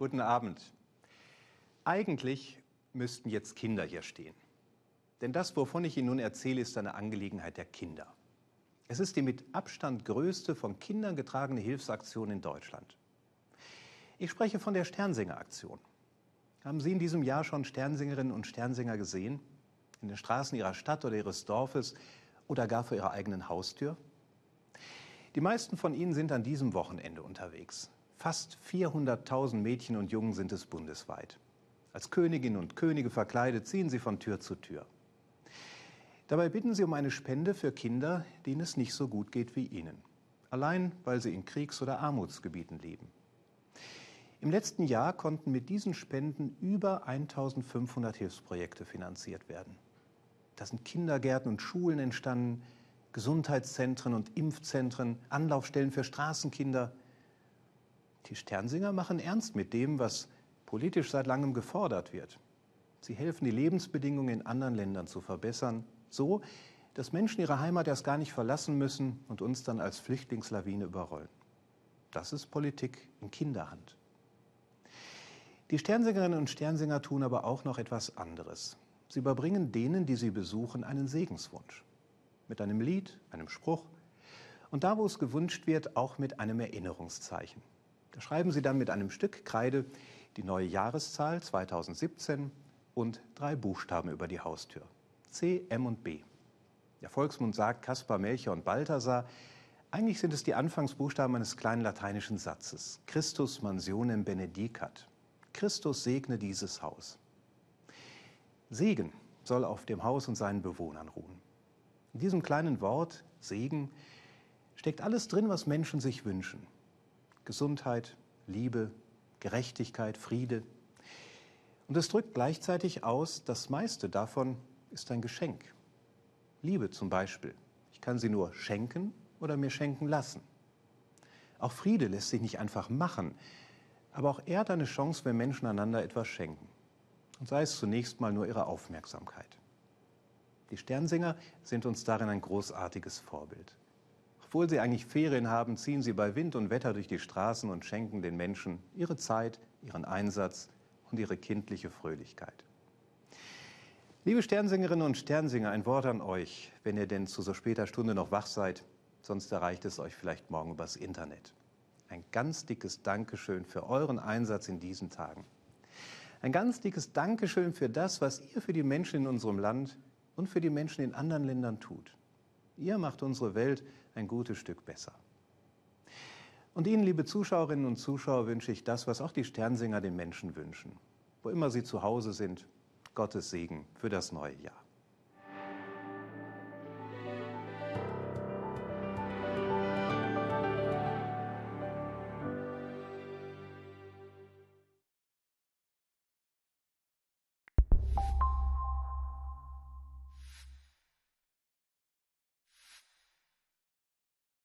Guten Abend. Eigentlich müssten jetzt Kinder hier stehen. Denn das, wovon ich Ihnen nun erzähle, ist eine Angelegenheit der Kinder. Es ist die mit Abstand größte von Kindern getragene Hilfsaktion in Deutschland. Ich spreche von der Sternsinger-Aktion. Haben Sie in diesem Jahr schon Sternsingerinnen und Sternsinger gesehen? In den Straßen Ihrer Stadt oder Ihres Dorfes oder gar vor Ihrer eigenen Haustür? Die meisten von Ihnen sind an diesem Wochenende unterwegs. Fast 400.000 Mädchen und Jungen sind es bundesweit. Als Königinnen und Könige verkleidet ziehen sie von Tür zu Tür. Dabei bitten sie um eine Spende für Kinder, denen es nicht so gut geht wie ihnen. Allein weil sie in Kriegs- oder Armutsgebieten leben. Im letzten Jahr konnten mit diesen Spenden über 1500 Hilfsprojekte finanziert werden. Da sind Kindergärten und Schulen entstanden, Gesundheitszentren und Impfzentren, Anlaufstellen für Straßenkinder. Die Sternsinger machen ernst mit dem, was politisch seit langem gefordert wird. Sie helfen, die Lebensbedingungen in anderen Ländern zu verbessern, so dass Menschen ihre Heimat erst gar nicht verlassen müssen und uns dann als Flüchtlingslawine überrollen. Das ist Politik in Kinderhand. Die Sternsingerinnen und Sternsinger tun aber auch noch etwas anderes. Sie überbringen denen, die sie besuchen, einen Segenswunsch. Mit einem Lied, einem Spruch und da, wo es gewünscht wird, auch mit einem Erinnerungszeichen. Da schreiben sie dann mit einem Stück Kreide die neue Jahreszahl 2017 und drei Buchstaben über die Haustür. C, M und B. Der Volksmund sagt Kaspar, Melcher und Balthasar. Eigentlich sind es die Anfangsbuchstaben eines kleinen lateinischen Satzes. Christus mansionem benedicat. Christus segne dieses Haus. Segen soll auf dem Haus und seinen Bewohnern ruhen. In diesem kleinen Wort Segen steckt alles drin, was Menschen sich wünschen. Gesundheit, Liebe, Gerechtigkeit, Friede. Und es drückt gleichzeitig aus, das meiste davon ist ein Geschenk. Liebe zum Beispiel. Ich kann sie nur schenken oder mir schenken lassen. Auch Friede lässt sich nicht einfach machen, aber auch er hat eine Chance, wenn Menschen einander etwas schenken. Und sei es zunächst mal nur ihre Aufmerksamkeit. Die Sternsinger sind uns darin ein großartiges Vorbild. Obwohl sie eigentlich Ferien haben, ziehen sie bei Wind und Wetter durch die Straßen und schenken den Menschen ihre Zeit, ihren Einsatz und ihre kindliche Fröhlichkeit. Liebe Sternsingerinnen und Sternsinger, ein Wort an euch, wenn ihr denn zu so später Stunde noch wach seid, sonst erreicht es euch vielleicht morgen übers Internet. Ein ganz dickes Dankeschön für euren Einsatz in diesen Tagen. Ein ganz dickes Dankeschön für das, was ihr für die Menschen in unserem Land und für die Menschen in anderen Ländern tut. Ihr macht unsere Welt ein gutes Stück besser. Und Ihnen, liebe Zuschauerinnen und Zuschauer, wünsche ich das, was auch die Sternsinger den Menschen wünschen. Wo immer sie zu Hause sind, Gottes Segen für das neue Jahr.